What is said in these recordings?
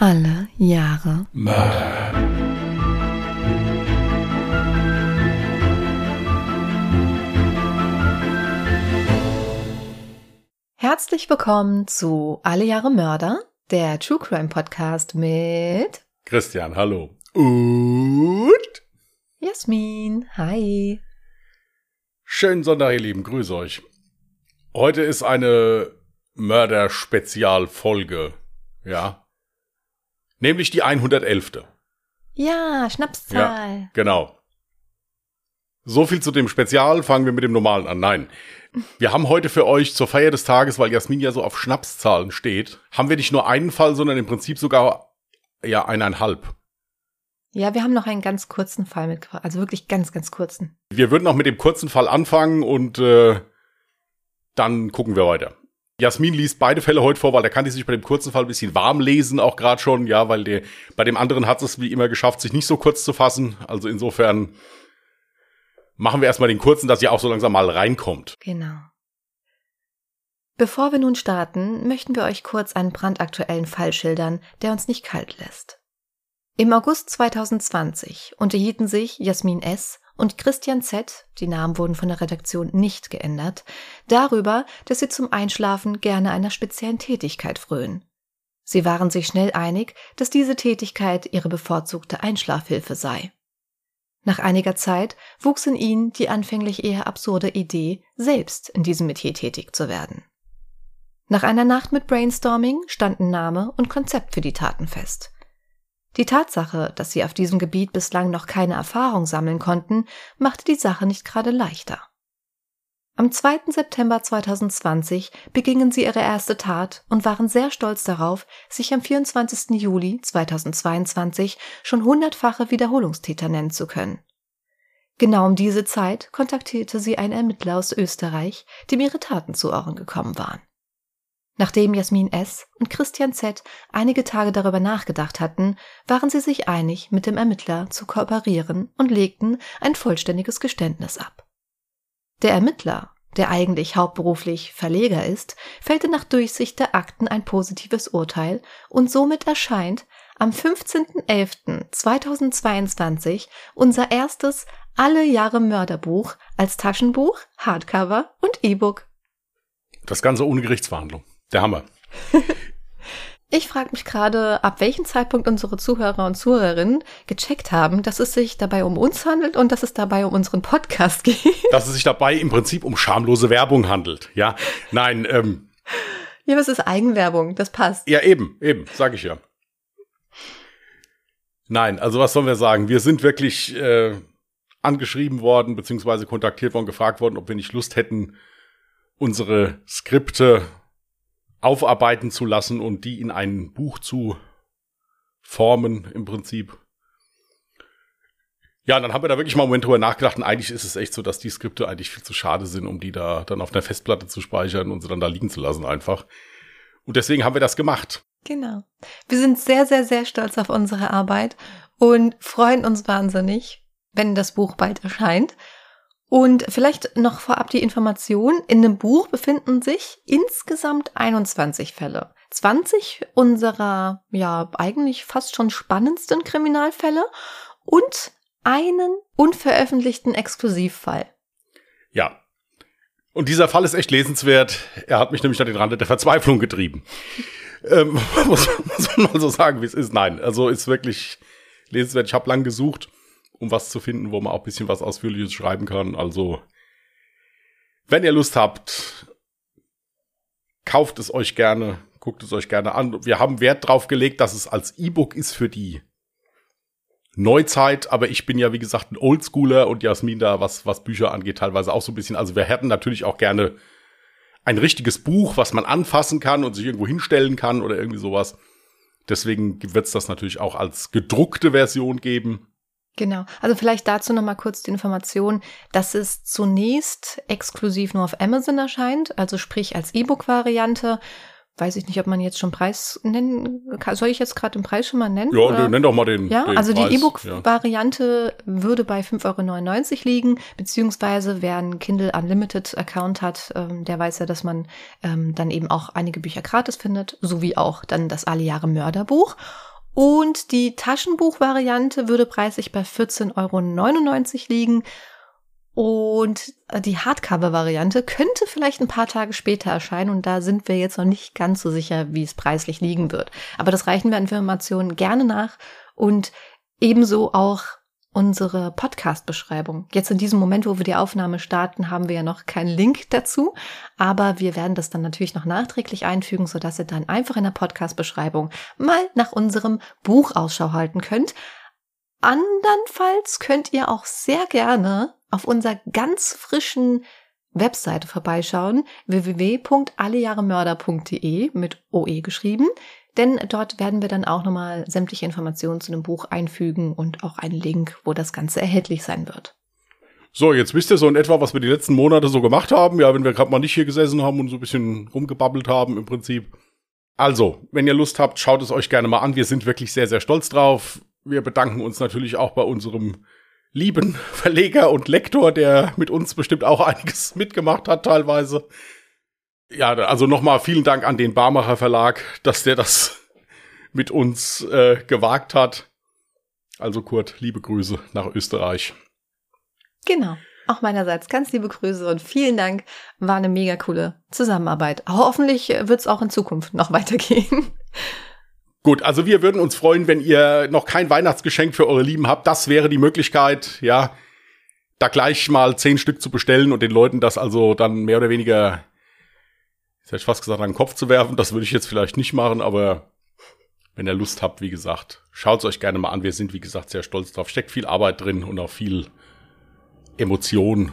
Alle Jahre Mörder. Herzlich willkommen zu Alle Jahre Mörder, der True Crime Podcast mit Christian, hallo. Und Jasmin. Hi. schönen Sonntag, ihr Lieben, grüße euch. Heute ist eine Mörder-Spezialfolge, ja. Nämlich die 111. Ja, Schnapszahl. Genau. So viel zu dem Spezial, fangen wir mit dem normalen an. Nein. Wir haben heute für euch zur Feier des Tages, weil Jasmin ja so auf Schnapszahlen steht, haben wir nicht nur einen Fall, sondern im Prinzip sogar ja eineinhalb. Ja, wir haben noch einen ganz kurzen Fall mitgebracht. Also wirklich ganz, ganz kurzen. Wir würden auch mit dem kurzen Fall anfangen und äh, dann gucken wir weiter. Jasmin liest beide Fälle heute vor, weil da kann die sich bei dem kurzen Fall ein bisschen warm lesen, auch gerade schon, ja, weil der, bei dem anderen hat es wie immer geschafft, sich nicht so kurz zu fassen. Also insofern machen wir erstmal den kurzen, dass ihr auch so langsam mal reinkommt. Genau. Bevor wir nun starten, möchten wir euch kurz einen brandaktuellen Fall schildern, der uns nicht kalt lässt. Im August 2020 unterhielten sich Jasmin S. und Christian Z., die Namen wurden von der Redaktion nicht geändert, darüber, dass sie zum Einschlafen gerne einer speziellen Tätigkeit frönen. Sie waren sich schnell einig, dass diese Tätigkeit ihre bevorzugte Einschlafhilfe sei. Nach einiger Zeit wuchs in ihnen die anfänglich eher absurde Idee, selbst in diesem Metier tätig zu werden. Nach einer Nacht mit Brainstorming standen Name und Konzept für die Taten fest. Die Tatsache, dass sie auf diesem Gebiet bislang noch keine Erfahrung sammeln konnten, machte die Sache nicht gerade leichter. Am 2. September 2020 begingen sie ihre erste Tat und waren sehr stolz darauf, sich am 24. Juli 2022 schon hundertfache Wiederholungstäter nennen zu können. Genau um diese Zeit kontaktierte sie ein Ermittler aus Österreich, dem ihre Taten zu Ohren gekommen waren. Nachdem Jasmin S. und Christian Z. einige Tage darüber nachgedacht hatten, waren sie sich einig, mit dem Ermittler zu kooperieren und legten ein vollständiges Geständnis ab. Der Ermittler, der eigentlich hauptberuflich Verleger ist, fällte nach Durchsicht der Akten ein positives Urteil und somit erscheint am 15.11.2022 unser erstes Alle Jahre Mörderbuch als Taschenbuch, Hardcover und E-Book. Das Ganze ohne Gerichtsverhandlung. Der Hammer. Ich frage mich gerade, ab welchem Zeitpunkt unsere Zuhörer und Zuhörerinnen gecheckt haben, dass es sich dabei um uns handelt und dass es dabei um unseren Podcast geht. Dass es sich dabei im Prinzip um schamlose Werbung handelt. Ja, nein, ähm, Ja, aber es ist Eigenwerbung, das passt. ja eben, eben, sag ich ja. Nein, also was sollen wir sagen? Wir sind wirklich äh, angeschrieben worden, beziehungsweise kontaktiert worden, gefragt worden, ob wir nicht Lust hätten, unsere Skripte aufarbeiten zu lassen und die in ein Buch zu formen, im Prinzip. Ja, dann haben wir da wirklich mal einen Moment drüber nachgedacht und eigentlich ist es echt so, dass die Skripte eigentlich viel zu schade sind, um die da dann auf einer Festplatte zu speichern und sie dann da liegen zu lassen einfach. Und deswegen haben wir das gemacht. Genau. Wir sind sehr, sehr, sehr stolz auf unsere Arbeit und freuen uns wahnsinnig, wenn das Buch bald erscheint. Und vielleicht noch vorab die Information, in dem Buch befinden sich insgesamt 21 Fälle. 20 unserer, ja, eigentlich fast schon spannendsten Kriminalfälle und einen unveröffentlichten Exklusivfall. Ja. Und dieser Fall ist echt lesenswert. Er hat mich nämlich an den Rand der Verzweiflung getrieben. ähm, muss, muss man mal so sagen, wie es ist. Nein, also ist wirklich lesenswert. Ich habe lang gesucht, um was zu finden, wo man auch ein bisschen was Ausführliches schreiben kann. Also, wenn ihr Lust habt, kauft es euch gerne, guckt es euch gerne an. Wir haben Wert drauf gelegt, dass es als E-Book ist für die Neuzeit, aber ich bin ja, wie gesagt, ein Oldschooler und Jasmin da, was, was Bücher angeht, teilweise auch so ein bisschen. Also wir hätten natürlich auch gerne ein richtiges Buch, was man anfassen kann und sich irgendwo hinstellen kann oder irgendwie sowas. Deswegen wird es das natürlich auch als gedruckte Version geben. Genau. Also vielleicht dazu nochmal kurz die Information, dass es zunächst exklusiv nur auf Amazon erscheint, also sprich als E-Book-Variante. Weiß ich nicht, ob man jetzt schon Preis nennen kann. Soll ich jetzt gerade den Preis schon mal nennen? Ja, oder? nenn doch mal den. Ja, den also die Preis. Ja. E-Book-Variante würde bei 5,99 Euro liegen, beziehungsweise wer einen Kindle Unlimited Account hat, ähm, der weiß ja, dass man ähm, dann eben auch einige Bücher gratis findet, sowie auch dann das Alle Jahre Mörderbuch. Und die Taschenbuchvariante würde preislich bei 14,99 Euro liegen. Und äh, die Hardcover-Variante könnte vielleicht ein paar Tage später erscheinen und da sind wir jetzt noch nicht ganz so sicher, wie es preislich liegen wird. Aber das reichen wir Informationen gerne nach und ebenso auch unsere Podcast-Beschreibung. Jetzt in diesem Moment, wo wir die Aufnahme starten, haben wir ja noch keinen Link dazu, aber wir werden das dann natürlich noch nachträglich einfügen, sodass ihr dann einfach in der Podcast-Beschreibung mal nach unserem Buch Ausschau halten könnt. Andernfalls könnt ihr auch sehr gerne auf unserer ganz frischen Webseite vorbeischauen, www.allejahremörder.de mit OE geschrieben. Denn dort werden wir dann auch nochmal sämtliche Informationen zu dem Buch einfügen und auch einen Link, wo das Ganze erhältlich sein wird. So, jetzt wisst ihr so in etwa, was wir die letzten Monate so gemacht haben. Ja, wenn wir gerade mal nicht hier gesessen haben und so ein bisschen rumgebabbelt haben im Prinzip. Also, wenn ihr Lust habt, schaut es euch gerne mal an. Wir sind wirklich sehr, sehr stolz drauf. Wir bedanken uns natürlich auch bei unserem lieben Verleger und Lektor, der mit uns bestimmt auch einiges mitgemacht hat teilweise. Ja, also nochmal vielen Dank an den Barmacher Verlag, dass der das mit uns äh, gewagt hat. Also Kurt, liebe Grüße nach Österreich. Genau. Auch meinerseits ganz liebe Grüße und vielen Dank. War eine mega coole Zusammenarbeit. Hoffentlich wird es auch in Zukunft noch weitergehen. Gut, also wir würden uns freuen, wenn ihr noch kein Weihnachtsgeschenk für eure Lieben habt. Das wäre die Möglichkeit, ja, da gleich mal zehn Stück zu bestellen und den Leuten das also dann mehr oder weniger ich hätte fast gesagt, den Kopf zu werfen. Das würde ich jetzt vielleicht nicht machen, aber wenn ihr Lust habt, wie gesagt, schaut es euch gerne mal an. Wir sind, wie gesagt, sehr stolz drauf. Steckt viel Arbeit drin und auch viel Emotion.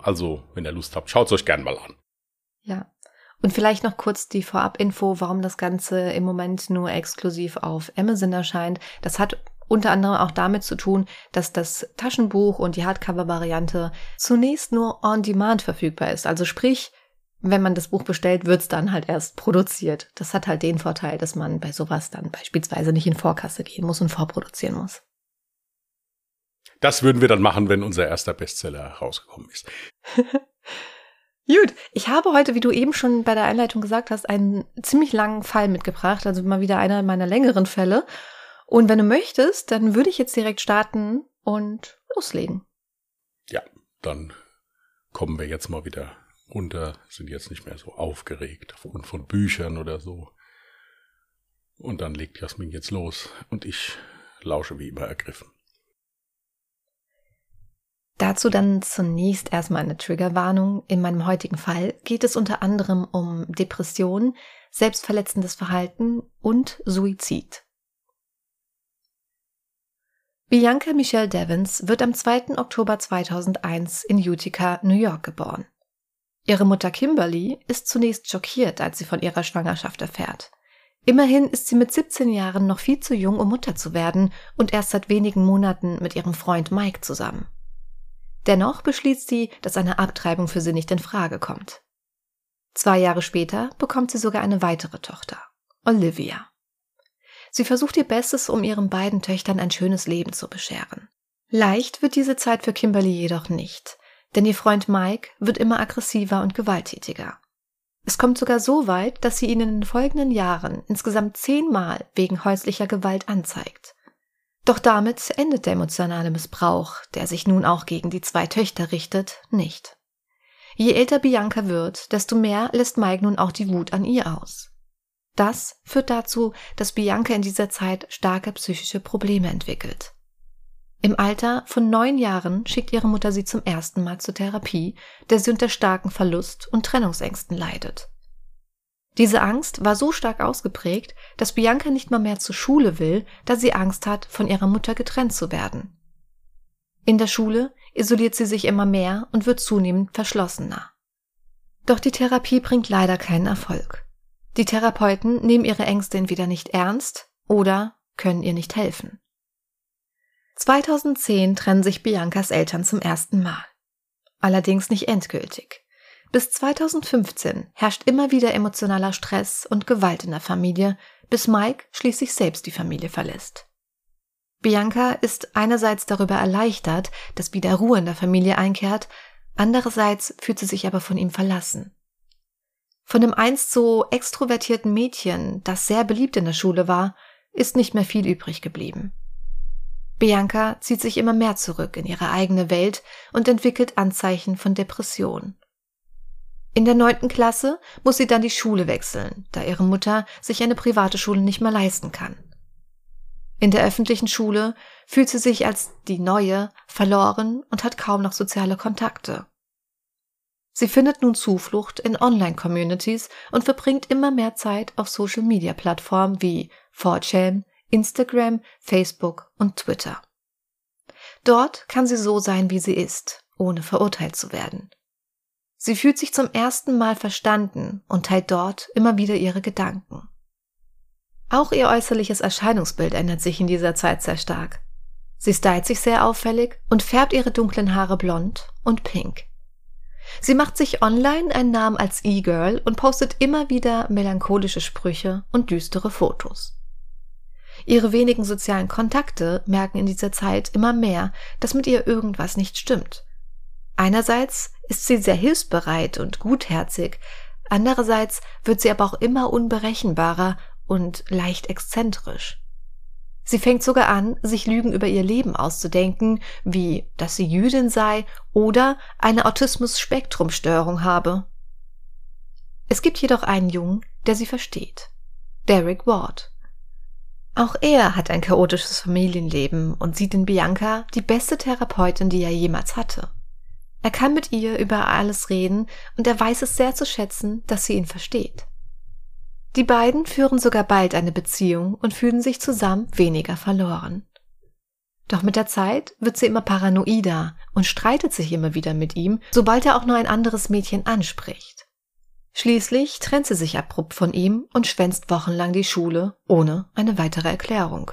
Also, wenn ihr Lust habt, schaut es euch gerne mal an. Ja. Und vielleicht noch kurz die Vorab-Info, warum das Ganze im Moment nur exklusiv auf Amazon erscheint. Das hat unter anderem auch damit zu tun, dass das Taschenbuch und die Hardcover-Variante zunächst nur on demand verfügbar ist. Also sprich, wenn man das Buch bestellt, wird es dann halt erst produziert. Das hat halt den Vorteil, dass man bei sowas dann beispielsweise nicht in Vorkasse gehen muss und vorproduzieren muss. Das würden wir dann machen, wenn unser erster Bestseller rausgekommen ist. Gut, ich habe heute, wie du eben schon bei der Einleitung gesagt hast, einen ziemlich langen Fall mitgebracht, also mal wieder einer meiner längeren Fälle. Und wenn du möchtest, dann würde ich jetzt direkt starten und loslegen. Ja, dann kommen wir jetzt mal wieder runter, sind jetzt nicht mehr so aufgeregt aufgrund von Büchern oder so. Und dann legt Jasmin jetzt los und ich lausche wie immer ergriffen. Dazu dann zunächst erstmal eine Triggerwarnung. In meinem heutigen Fall geht es unter anderem um Depression, selbstverletzendes Verhalten und Suizid. Bianca Michelle Devins wird am 2. Oktober 2001 in Utica, New York geboren. Ihre Mutter Kimberly ist zunächst schockiert, als sie von ihrer Schwangerschaft erfährt. Immerhin ist sie mit 17 Jahren noch viel zu jung, um Mutter zu werden und erst seit wenigen Monaten mit ihrem Freund Mike zusammen. Dennoch beschließt sie, dass eine Abtreibung für sie nicht in Frage kommt. Zwei Jahre später bekommt sie sogar eine weitere Tochter, Olivia. Sie versucht ihr Bestes, um ihren beiden Töchtern ein schönes Leben zu bescheren. Leicht wird diese Zeit für Kimberly jedoch nicht, denn ihr Freund Mike wird immer aggressiver und gewalttätiger. Es kommt sogar so weit, dass sie ihn in den folgenden Jahren insgesamt zehnmal wegen häuslicher Gewalt anzeigt. Doch damit endet der emotionale Missbrauch, der sich nun auch gegen die zwei Töchter richtet, nicht. Je älter Bianca wird, desto mehr lässt Mike nun auch die Wut an ihr aus. Das führt dazu, dass Bianca in dieser Zeit starke psychische Probleme entwickelt. Im Alter von neun Jahren schickt ihre Mutter sie zum ersten Mal zur Therapie, der sie unter starken Verlust und Trennungsängsten leidet. Diese Angst war so stark ausgeprägt, dass Bianca nicht mal mehr zur Schule will, da sie Angst hat, von ihrer Mutter getrennt zu werden. In der Schule isoliert sie sich immer mehr und wird zunehmend verschlossener. Doch die Therapie bringt leider keinen Erfolg. Die Therapeuten nehmen ihre Ängste entweder nicht ernst oder können ihr nicht helfen. 2010 trennen sich Biancas Eltern zum ersten Mal. Allerdings nicht endgültig. Bis 2015 herrscht immer wieder emotionaler Stress und Gewalt in der Familie, bis Mike schließlich selbst die Familie verlässt. Bianca ist einerseits darüber erleichtert, dass wieder Ruhe in der Familie einkehrt, andererseits fühlt sie sich aber von ihm verlassen. Von dem einst so extrovertierten Mädchen, das sehr beliebt in der Schule war, ist nicht mehr viel übrig geblieben. Bianca zieht sich immer mehr zurück in ihre eigene Welt und entwickelt Anzeichen von Depression. In der neunten Klasse muss sie dann die Schule wechseln, da ihre Mutter sich eine private Schule nicht mehr leisten kann. In der öffentlichen Schule fühlt sie sich als die Neue verloren und hat kaum noch soziale Kontakte. Sie findet nun Zuflucht in Online-Communities und verbringt immer mehr Zeit auf Social-Media-Plattformen wie 4chan, Instagram, Facebook und Twitter. Dort kann sie so sein, wie sie ist, ohne verurteilt zu werden. Sie fühlt sich zum ersten Mal verstanden und teilt dort immer wieder ihre Gedanken. Auch ihr äußerliches Erscheinungsbild ändert sich in dieser Zeit sehr stark. Sie stylt sich sehr auffällig und färbt ihre dunklen Haare blond und pink. Sie macht sich online einen Namen als E-Girl und postet immer wieder melancholische Sprüche und düstere Fotos. Ihre wenigen sozialen Kontakte merken in dieser Zeit immer mehr, dass mit ihr irgendwas nicht stimmt. Einerseits ist sie sehr hilfsbereit und gutherzig, andererseits wird sie aber auch immer unberechenbarer und leicht exzentrisch. Sie fängt sogar an, sich Lügen über ihr Leben auszudenken, wie dass sie Jüdin sei oder eine Autismus-Spektrum-Störung habe. Es gibt jedoch einen Jungen, der sie versteht. Derek Ward. Auch er hat ein chaotisches Familienleben und sieht in Bianca die beste Therapeutin, die er jemals hatte. Er kann mit ihr über alles reden und er weiß es sehr zu schätzen, dass sie ihn versteht. Die beiden führen sogar bald eine Beziehung und fühlen sich zusammen weniger verloren. Doch mit der Zeit wird sie immer paranoider und streitet sich immer wieder mit ihm, sobald er auch nur ein anderes Mädchen anspricht. Schließlich trennt sie sich abrupt von ihm und schwänzt wochenlang die Schule ohne eine weitere Erklärung.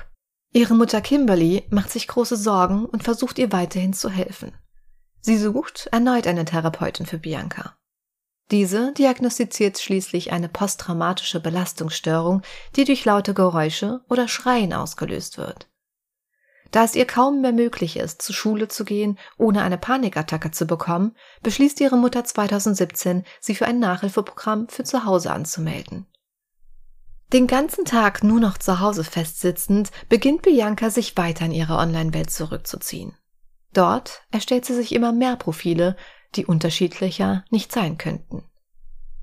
Ihre Mutter Kimberly macht sich große Sorgen und versucht ihr weiterhin zu helfen. Sie sucht erneut eine Therapeutin für Bianca. Diese diagnostiziert schließlich eine posttraumatische Belastungsstörung, die durch laute Geräusche oder Schreien ausgelöst wird. Da es ihr kaum mehr möglich ist, zur Schule zu gehen, ohne eine Panikattacke zu bekommen, beschließt ihre Mutter 2017, sie für ein Nachhilfeprogramm für zu Hause anzumelden. Den ganzen Tag nur noch zu Hause festsitzend, beginnt Bianca sich weiter in ihre Online-Welt zurückzuziehen. Dort erstellt sie sich immer mehr Profile, die unterschiedlicher nicht sein könnten.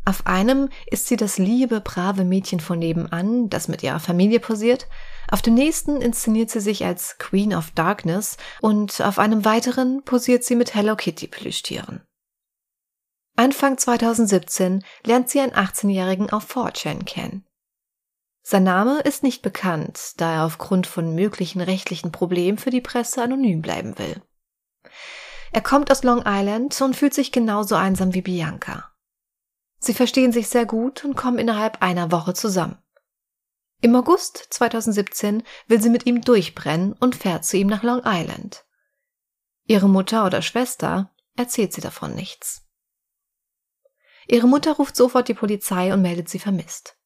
Auf einem ist sie das liebe, brave Mädchen von nebenan, das mit ihrer Familie posiert, auf dem nächsten inszeniert sie sich als Queen of Darkness und auf einem weiteren posiert sie mit Hello Kitty Plüschtieren. Anfang 2017 lernt sie einen 18-Jährigen auf 4chan kennen. Sein Name ist nicht bekannt, da er aufgrund von möglichen rechtlichen Problemen für die Presse anonym bleiben will. Er kommt aus Long Island und fühlt sich genauso einsam wie Bianca. Sie verstehen sich sehr gut und kommen innerhalb einer Woche zusammen. Im August 2017 will sie mit ihm durchbrennen und fährt zu ihm nach Long Island. Ihre Mutter oder Schwester erzählt sie davon nichts. Ihre Mutter ruft sofort die Polizei und meldet sie vermisst.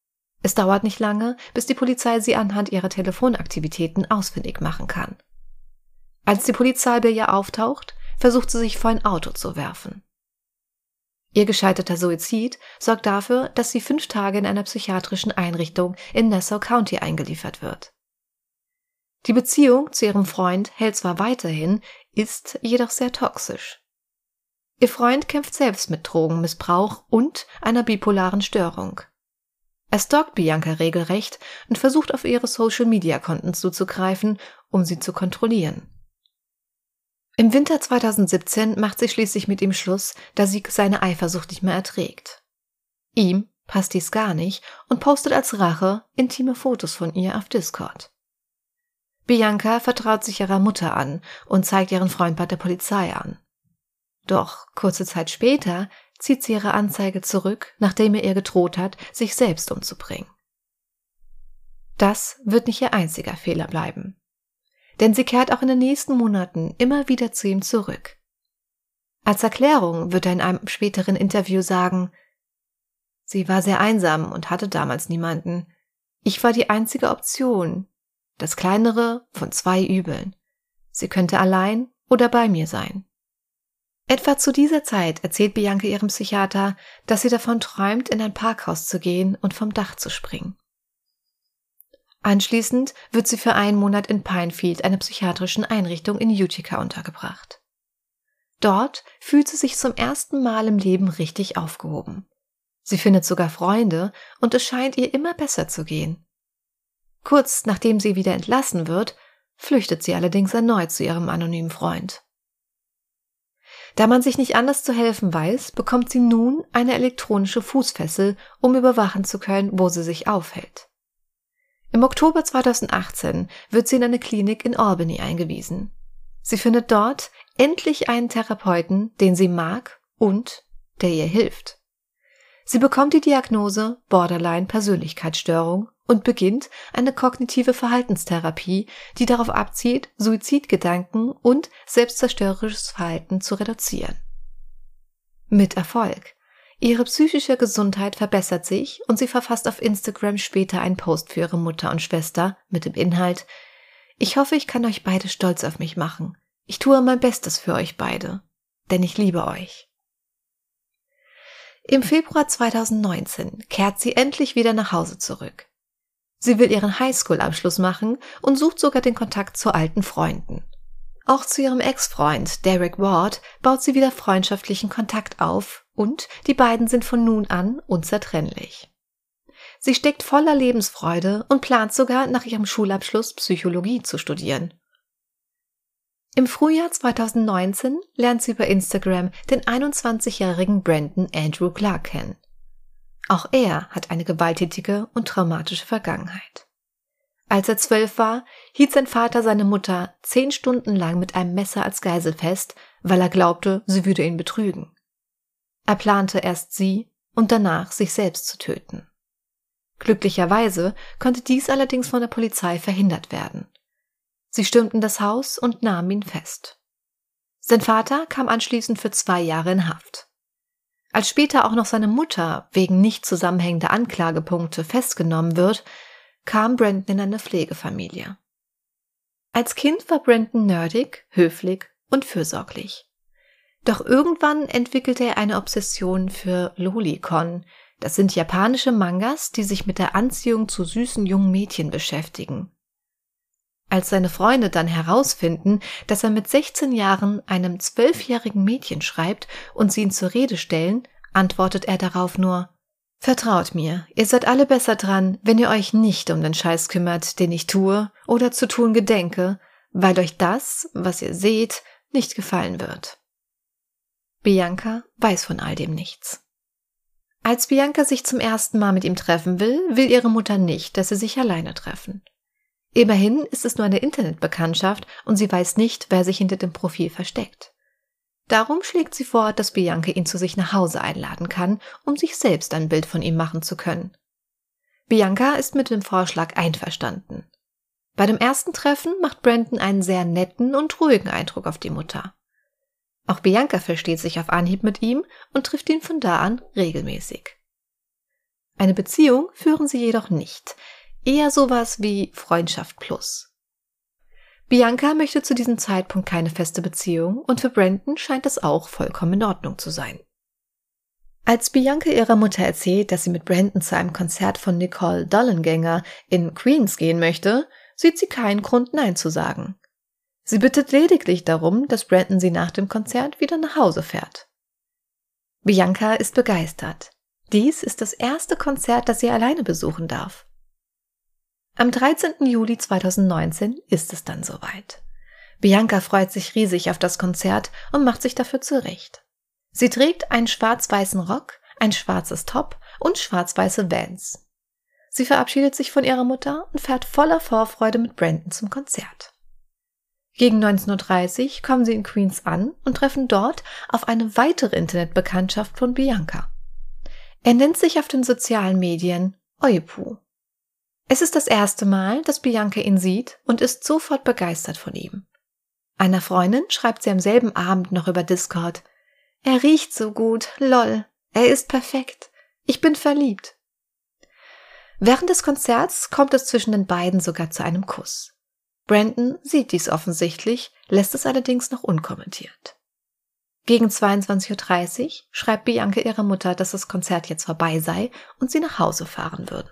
Es dauert nicht lange, bis die Polizei sie anhand ihrer Telefonaktivitäten ausfindig machen kann. Als die Polizei bei ihr auftaucht, versucht sie sich vor ein Auto zu werfen. Ihr gescheiterter Suizid sorgt dafür, dass sie fünf Tage in einer psychiatrischen Einrichtung in Nassau County eingeliefert wird. Die Beziehung zu ihrem Freund hält zwar weiterhin, ist jedoch sehr toxisch. Ihr Freund kämpft selbst mit Drogenmissbrauch und einer bipolaren Störung. Er stalkt Bianca regelrecht und versucht auf ihre Social-Media-Konten zuzugreifen, um sie zu kontrollieren. Im Winter 2017 macht sie schließlich mit ihm Schluss, da sie seine Eifersucht nicht mehr erträgt. Ihm passt dies gar nicht und postet als Rache intime Fotos von ihr auf Discord. Bianca vertraut sich ihrer Mutter an und zeigt ihren Freund bei der Polizei an. Doch kurze Zeit später zieht sie ihre Anzeige zurück, nachdem er ihr gedroht hat, sich selbst umzubringen. Das wird nicht ihr einziger Fehler bleiben denn sie kehrt auch in den nächsten Monaten immer wieder zu ihm zurück. Als Erklärung wird er in einem späteren Interview sagen, sie war sehr einsam und hatte damals niemanden. Ich war die einzige Option, das kleinere von zwei Übeln. Sie könnte allein oder bei mir sein. Etwa zu dieser Zeit erzählt Bianca ihrem Psychiater, dass sie davon träumt, in ein Parkhaus zu gehen und vom Dach zu springen. Anschließend wird sie für einen Monat in Pinefield, einer psychiatrischen Einrichtung in Utica, untergebracht. Dort fühlt sie sich zum ersten Mal im Leben richtig aufgehoben. Sie findet sogar Freunde und es scheint ihr immer besser zu gehen. Kurz nachdem sie wieder entlassen wird, flüchtet sie allerdings erneut zu ihrem anonymen Freund. Da man sich nicht anders zu helfen weiß, bekommt sie nun eine elektronische Fußfessel, um überwachen zu können, wo sie sich aufhält. Im Oktober 2018 wird sie in eine Klinik in Albany eingewiesen. Sie findet dort endlich einen Therapeuten, den sie mag und der ihr hilft. Sie bekommt die Diagnose Borderline Persönlichkeitsstörung und beginnt eine kognitive Verhaltenstherapie, die darauf abzielt, Suizidgedanken und selbstzerstörerisches Verhalten zu reduzieren. Mit Erfolg. Ihre psychische Gesundheit verbessert sich und sie verfasst auf Instagram später einen Post für ihre Mutter und Schwester mit dem Inhalt Ich hoffe, ich kann euch beide stolz auf mich machen. Ich tue mein Bestes für euch beide, denn ich liebe euch. Im Februar 2019 kehrt sie endlich wieder nach Hause zurück. Sie will ihren Highschool-Abschluss machen und sucht sogar den Kontakt zu alten Freunden. Auch zu ihrem Ex-Freund Derek Ward baut sie wieder freundschaftlichen Kontakt auf und die beiden sind von nun an unzertrennlich. Sie steckt voller Lebensfreude und plant sogar nach ihrem Schulabschluss Psychologie zu studieren. Im Frühjahr 2019 lernt sie über Instagram den 21-jährigen Brandon Andrew Clark kennen. Auch er hat eine gewalttätige und traumatische Vergangenheit. Als er zwölf war, hielt sein Vater seine Mutter zehn Stunden lang mit einem Messer als Geisel fest, weil er glaubte, sie würde ihn betrügen. Er plante erst sie und danach sich selbst zu töten. Glücklicherweise konnte dies allerdings von der Polizei verhindert werden. Sie stürmten das Haus und nahmen ihn fest. Sein Vater kam anschließend für zwei Jahre in Haft. Als später auch noch seine Mutter wegen nicht zusammenhängender Anklagepunkte festgenommen wird, kam Brandon in eine Pflegefamilie. Als Kind war Brandon nerdig, höflich und fürsorglich. Doch irgendwann entwickelte er eine Obsession für Lolicon. Das sind japanische Mangas, die sich mit der Anziehung zu süßen jungen Mädchen beschäftigen. Als seine Freunde dann herausfinden, dass er mit 16 Jahren einem zwölfjährigen Mädchen schreibt und sie ihn zur Rede stellen, antwortet er darauf nur Vertraut mir, ihr seid alle besser dran, wenn ihr euch nicht um den Scheiß kümmert, den ich tue oder zu tun gedenke, weil euch das, was ihr seht, nicht gefallen wird. Bianca weiß von all dem nichts. Als Bianca sich zum ersten Mal mit ihm treffen will, will ihre Mutter nicht, dass sie sich alleine treffen. Immerhin ist es nur eine Internetbekanntschaft und sie weiß nicht, wer sich hinter dem Profil versteckt. Darum schlägt sie vor, dass Bianca ihn zu sich nach Hause einladen kann, um sich selbst ein Bild von ihm machen zu können. Bianca ist mit dem Vorschlag einverstanden. Bei dem ersten Treffen macht Brandon einen sehr netten und ruhigen Eindruck auf die Mutter. Auch Bianca versteht sich auf Anhieb mit ihm und trifft ihn von da an regelmäßig. Eine Beziehung führen sie jedoch nicht, Eher sowas wie Freundschaft plus. Bianca möchte zu diesem Zeitpunkt keine feste Beziehung und für Brandon scheint es auch vollkommen in Ordnung zu sein. Als Bianca ihrer Mutter erzählt, dass sie mit Brandon zu einem Konzert von Nicole Dollengänger in Queens gehen möchte, sieht sie keinen Grund Nein zu sagen. Sie bittet lediglich darum, dass Brandon sie nach dem Konzert wieder nach Hause fährt. Bianca ist begeistert. Dies ist das erste Konzert, das sie alleine besuchen darf. Am 13. Juli 2019 ist es dann soweit. Bianca freut sich riesig auf das Konzert und macht sich dafür zurecht. Sie trägt einen schwarz-weißen Rock, ein schwarzes Top und schwarz-weiße Vans. Sie verabschiedet sich von ihrer Mutter und fährt voller Vorfreude mit Brandon zum Konzert. Gegen 19.30 Uhr kommen sie in Queens an und treffen dort auf eine weitere Internetbekanntschaft von Bianca. Er nennt sich auf den sozialen Medien Oipu es ist das erste Mal, dass Bianca ihn sieht und ist sofort begeistert von ihm. Einer Freundin schreibt sie am selben Abend noch über Discord. Er riecht so gut, lol. Er ist perfekt. Ich bin verliebt. Während des Konzerts kommt es zwischen den beiden sogar zu einem Kuss. Brandon sieht dies offensichtlich, lässt es allerdings noch unkommentiert. Gegen 22.30 Uhr schreibt Bianca ihrer Mutter, dass das Konzert jetzt vorbei sei und sie nach Hause fahren würden.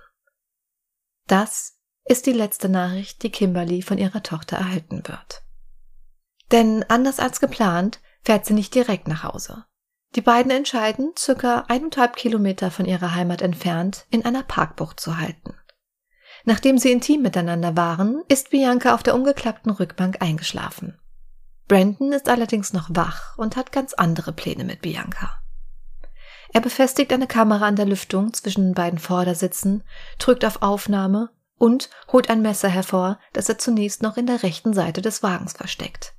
Das ist die letzte Nachricht, die Kimberly von ihrer Tochter erhalten wird. Denn anders als geplant fährt sie nicht direkt nach Hause. Die beiden entscheiden, circa eineinhalb Kilometer von ihrer Heimat entfernt, in einer Parkbucht zu halten. Nachdem sie intim miteinander waren, ist Bianca auf der umgeklappten Rückbank eingeschlafen. Brandon ist allerdings noch wach und hat ganz andere Pläne mit Bianca. Er befestigt eine Kamera an der Lüftung zwischen den beiden Vordersitzen, drückt auf Aufnahme und holt ein Messer hervor, das er zunächst noch in der rechten Seite des Wagens versteckt.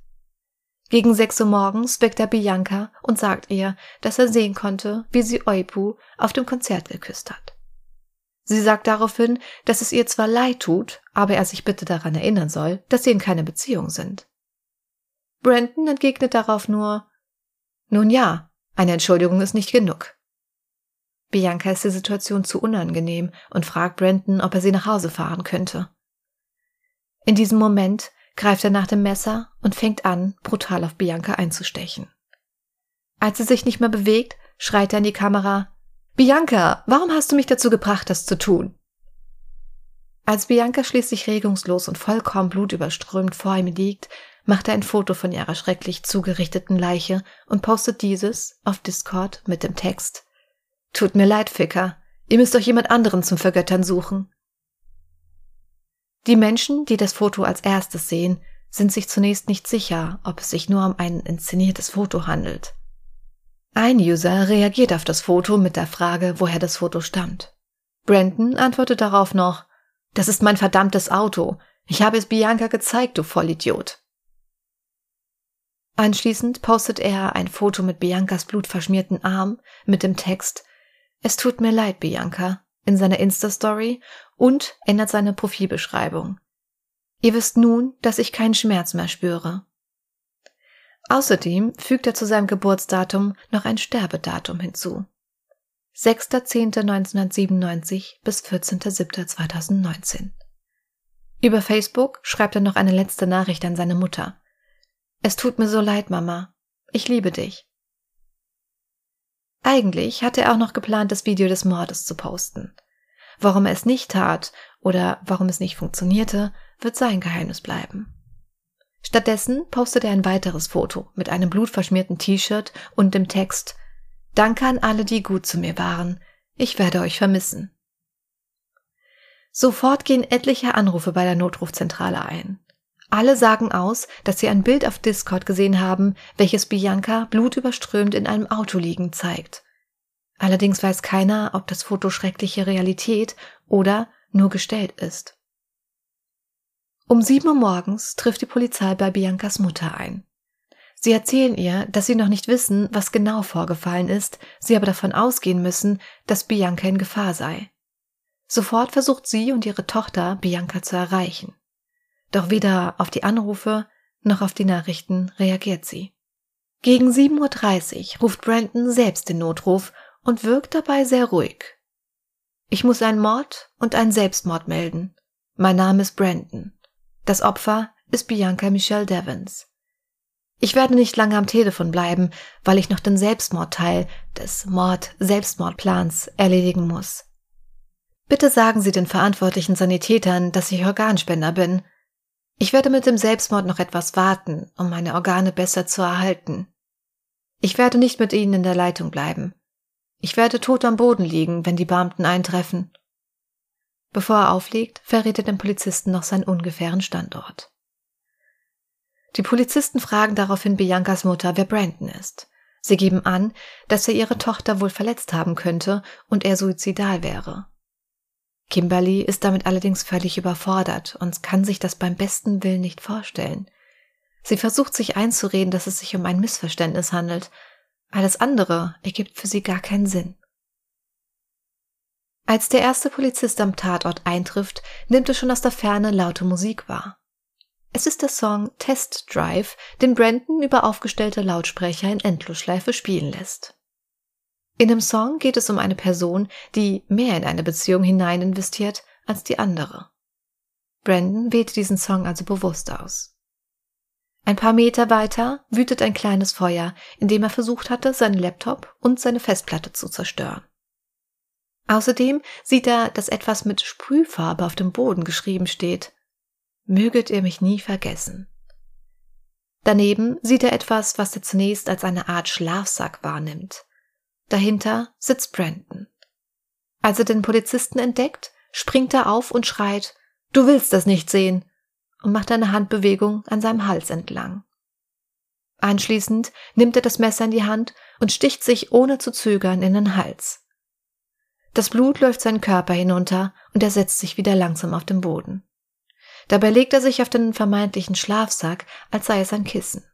Gegen sechs Uhr morgens weckt er Bianca und sagt ihr, dass er sehen konnte, wie sie Oipu auf dem Konzert geküsst hat. Sie sagt daraufhin, dass es ihr zwar leid tut, aber er sich bitte daran erinnern soll, dass sie in keiner Beziehung sind. Brandon entgegnet darauf nur, nun ja, eine Entschuldigung ist nicht genug. Bianca ist die Situation zu unangenehm und fragt Brandon, ob er sie nach Hause fahren könnte. In diesem Moment greift er nach dem Messer und fängt an, brutal auf Bianca einzustechen. Als sie sich nicht mehr bewegt, schreit er in die Kamera Bianca, warum hast du mich dazu gebracht, das zu tun? Als Bianca schließlich regungslos und vollkommen blutüberströmt vor ihm liegt, macht er ein Foto von ihrer schrecklich zugerichteten Leiche und postet dieses auf Discord mit dem Text Tut mir leid, Ficker, ihr müsst euch jemand anderen zum Vergöttern suchen. Die Menschen, die das Foto als erstes sehen, sind sich zunächst nicht sicher, ob es sich nur um ein inszeniertes Foto handelt. Ein User reagiert auf das Foto mit der Frage, woher das Foto stammt. Brandon antwortet darauf noch, das ist mein verdammtes Auto. Ich habe es Bianca gezeigt, du Vollidiot. Anschließend postet er ein Foto mit Biancas blutverschmierten Arm mit dem Text Es tut mir leid, Bianca in seiner Insta-Story und ändert seine Profilbeschreibung. Ihr wisst nun, dass ich keinen Schmerz mehr spüre. Außerdem fügt er zu seinem Geburtsdatum noch ein Sterbedatum hinzu. 6.10.1997 bis 14.07.2019. Über Facebook schreibt er noch eine letzte Nachricht an seine Mutter. Es tut mir so leid, Mama. Ich liebe dich. Eigentlich hatte er auch noch geplant, das Video des Mordes zu posten. Warum er es nicht tat oder warum es nicht funktionierte, wird sein Geheimnis bleiben. Stattdessen postet er ein weiteres Foto mit einem blutverschmierten T-Shirt und dem Text Danke an alle, die gut zu mir waren. Ich werde euch vermissen. Sofort gehen etliche Anrufe bei der Notrufzentrale ein. Alle sagen aus, dass sie ein Bild auf Discord gesehen haben, welches Bianca blutüberströmt in einem Auto liegen zeigt. Allerdings weiß keiner, ob das Foto schreckliche Realität oder nur gestellt ist. Um sieben Uhr morgens trifft die Polizei bei Biancas Mutter ein. Sie erzählen ihr, dass sie noch nicht wissen, was genau vorgefallen ist, sie aber davon ausgehen müssen, dass Bianca in Gefahr sei. Sofort versucht sie und ihre Tochter, Bianca zu erreichen. Doch weder auf die Anrufe noch auf die Nachrichten reagiert sie. Gegen 7.30 Uhr ruft Brandon selbst den Notruf und wirkt dabei sehr ruhig. Ich muss einen Mord und einen Selbstmord melden. Mein Name ist Brandon. Das Opfer ist Bianca Michelle Devons. Ich werde nicht lange am Telefon bleiben, weil ich noch den Selbstmordteil des Mord-Selbstmordplans erledigen muss. Bitte sagen Sie den verantwortlichen Sanitätern, dass ich Organspender bin ich werde mit dem Selbstmord noch etwas warten, um meine Organe besser zu erhalten. Ich werde nicht mit Ihnen in der Leitung bleiben. Ich werde tot am Boden liegen, wenn die Beamten eintreffen. Bevor er auflegt, verrät er dem Polizisten noch seinen ungefähren Standort. Die Polizisten fragen daraufhin Biancas Mutter, wer Brandon ist. Sie geben an, dass er ihre Tochter wohl verletzt haben könnte und er suizidal wäre. Kimberly ist damit allerdings völlig überfordert und kann sich das beim besten Willen nicht vorstellen. Sie versucht sich einzureden, dass es sich um ein Missverständnis handelt. Alles andere ergibt für sie gar keinen Sinn. Als der erste Polizist am Tatort eintrifft, nimmt er schon aus der Ferne laute Musik wahr. Es ist der Song Test Drive, den Brandon über aufgestellte Lautsprecher in Endlosschleife spielen lässt. In dem Song geht es um eine Person, die mehr in eine Beziehung hinein investiert als die andere. Brandon wählte diesen Song also bewusst aus. Ein paar Meter weiter wütet ein kleines Feuer, in dem er versucht hatte, seinen Laptop und seine Festplatte zu zerstören. Außerdem sieht er, dass etwas mit Sprühfarbe auf dem Boden geschrieben steht. Möget ihr mich nie vergessen. Daneben sieht er etwas, was er zunächst als eine Art Schlafsack wahrnimmt. Dahinter sitzt Brandon. Als er den Polizisten entdeckt, springt er auf und schreit, Du willst das nicht sehen, und macht eine Handbewegung an seinem Hals entlang. Anschließend nimmt er das Messer in die Hand und sticht sich ohne zu zögern in den Hals. Das Blut läuft seinen Körper hinunter und er setzt sich wieder langsam auf den Boden. Dabei legt er sich auf den vermeintlichen Schlafsack, als sei es ein Kissen.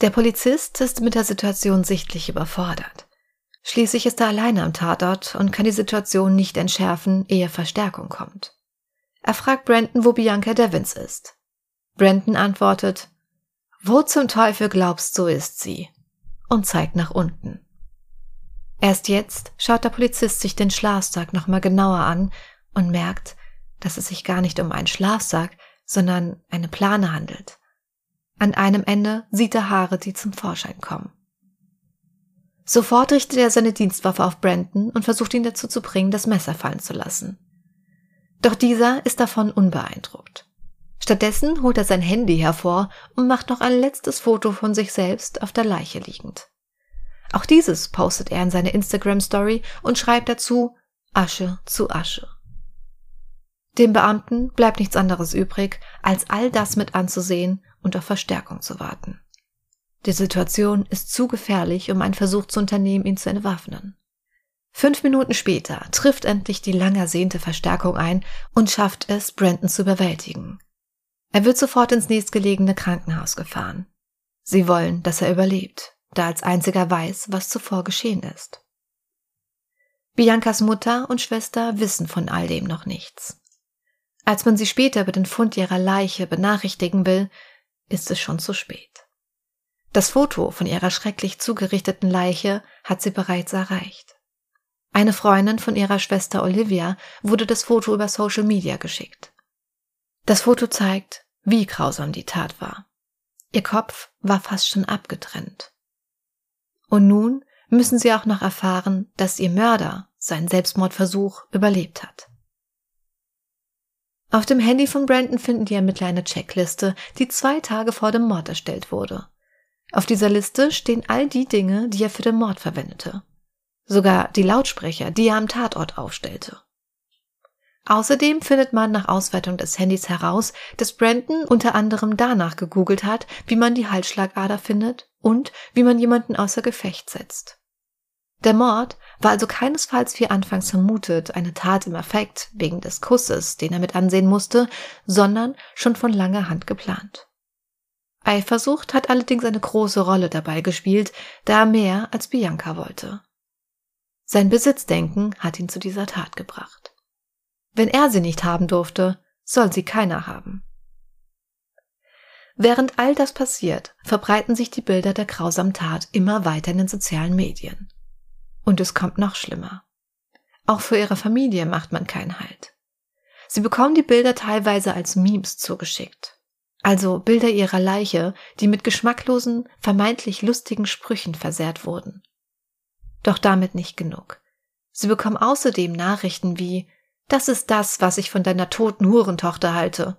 Der Polizist ist mit der Situation sichtlich überfordert. Schließlich ist er alleine am Tatort und kann die Situation nicht entschärfen, ehe Verstärkung kommt. Er fragt Brandon, wo Bianca Devins ist. Brandon antwortet, wo zum Teufel glaubst du ist sie? Und zeigt nach unten. Erst jetzt schaut der Polizist sich den Schlafsack nochmal genauer an und merkt, dass es sich gar nicht um einen Schlafsack, sondern eine Plane handelt. An einem Ende sieht er Haare, die zum Vorschein kommen. Sofort richtet er seine Dienstwaffe auf Brandon und versucht ihn dazu zu bringen, das Messer fallen zu lassen. Doch dieser ist davon unbeeindruckt. Stattdessen holt er sein Handy hervor und macht noch ein letztes Foto von sich selbst auf der Leiche liegend. Auch dieses postet er in seine Instagram Story und schreibt dazu Asche zu Asche. Dem Beamten bleibt nichts anderes übrig, als all das mit anzusehen und auf Verstärkung zu warten. Die Situation ist zu gefährlich, um einen Versuch zu unternehmen, ihn zu entwaffnen. Fünf Minuten später trifft endlich die lang ersehnte Verstärkung ein und schafft es, Brandon zu überwältigen. Er wird sofort ins nächstgelegene Krankenhaus gefahren. Sie wollen, dass er überlebt, da als einziger weiß, was zuvor geschehen ist. Biancas Mutter und Schwester wissen von all dem noch nichts. Als man sie später über den Fund ihrer Leiche benachrichtigen will, ist es schon zu spät. Das Foto von ihrer schrecklich zugerichteten Leiche hat sie bereits erreicht. Eine Freundin von ihrer Schwester Olivia wurde das Foto über Social Media geschickt. Das Foto zeigt, wie grausam die Tat war. Ihr Kopf war fast schon abgetrennt. Und nun müssen sie auch noch erfahren, dass ihr Mörder seinen Selbstmordversuch überlebt hat. Auf dem Handy von Brandon finden die Ermittler eine Checkliste, die zwei Tage vor dem Mord erstellt wurde. Auf dieser Liste stehen all die Dinge, die er für den Mord verwendete. Sogar die Lautsprecher, die er am Tatort aufstellte. Außerdem findet man nach Auswertung des Handys heraus, dass Brandon unter anderem danach gegoogelt hat, wie man die Halsschlagader findet und wie man jemanden außer Gefecht setzt. Der Mord war also keinesfalls wie anfangs vermutet eine Tat im Affekt wegen des Kusses, den er mit ansehen musste, sondern schon von langer Hand geplant. Eifersucht hat allerdings eine große Rolle dabei gespielt, da er mehr als Bianca wollte. Sein Besitzdenken hat ihn zu dieser Tat gebracht. Wenn er sie nicht haben durfte, soll sie keiner haben. Während all das passiert, verbreiten sich die Bilder der grausamen Tat immer weiter in den sozialen Medien. Und es kommt noch schlimmer. Auch für ihre Familie macht man keinen Halt. Sie bekommen die Bilder teilweise als Memes zugeschickt. Also Bilder ihrer Leiche, die mit geschmacklosen, vermeintlich lustigen Sprüchen versehrt wurden. Doch damit nicht genug. Sie bekommen außerdem Nachrichten wie das ist das, was ich von deiner toten Hurentochter halte.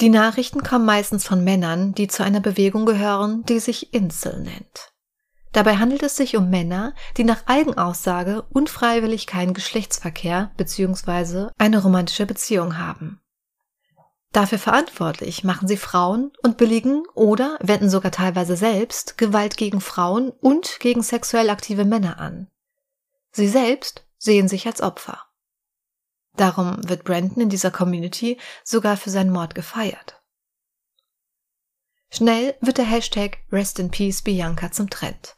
Die Nachrichten kommen meistens von Männern, die zu einer Bewegung gehören, die sich Insel nennt. Dabei handelt es sich um Männer, die nach Eigenaussage unfreiwillig keinen Geschlechtsverkehr bzw. eine romantische Beziehung haben. Dafür verantwortlich machen sie Frauen und billigen oder wenden sogar teilweise selbst Gewalt gegen Frauen und gegen sexuell aktive Männer an. Sie selbst sehen sich als Opfer. Darum wird Brandon in dieser Community sogar für seinen Mord gefeiert. Schnell wird der Hashtag Rest in Peace Bianca zum Trend.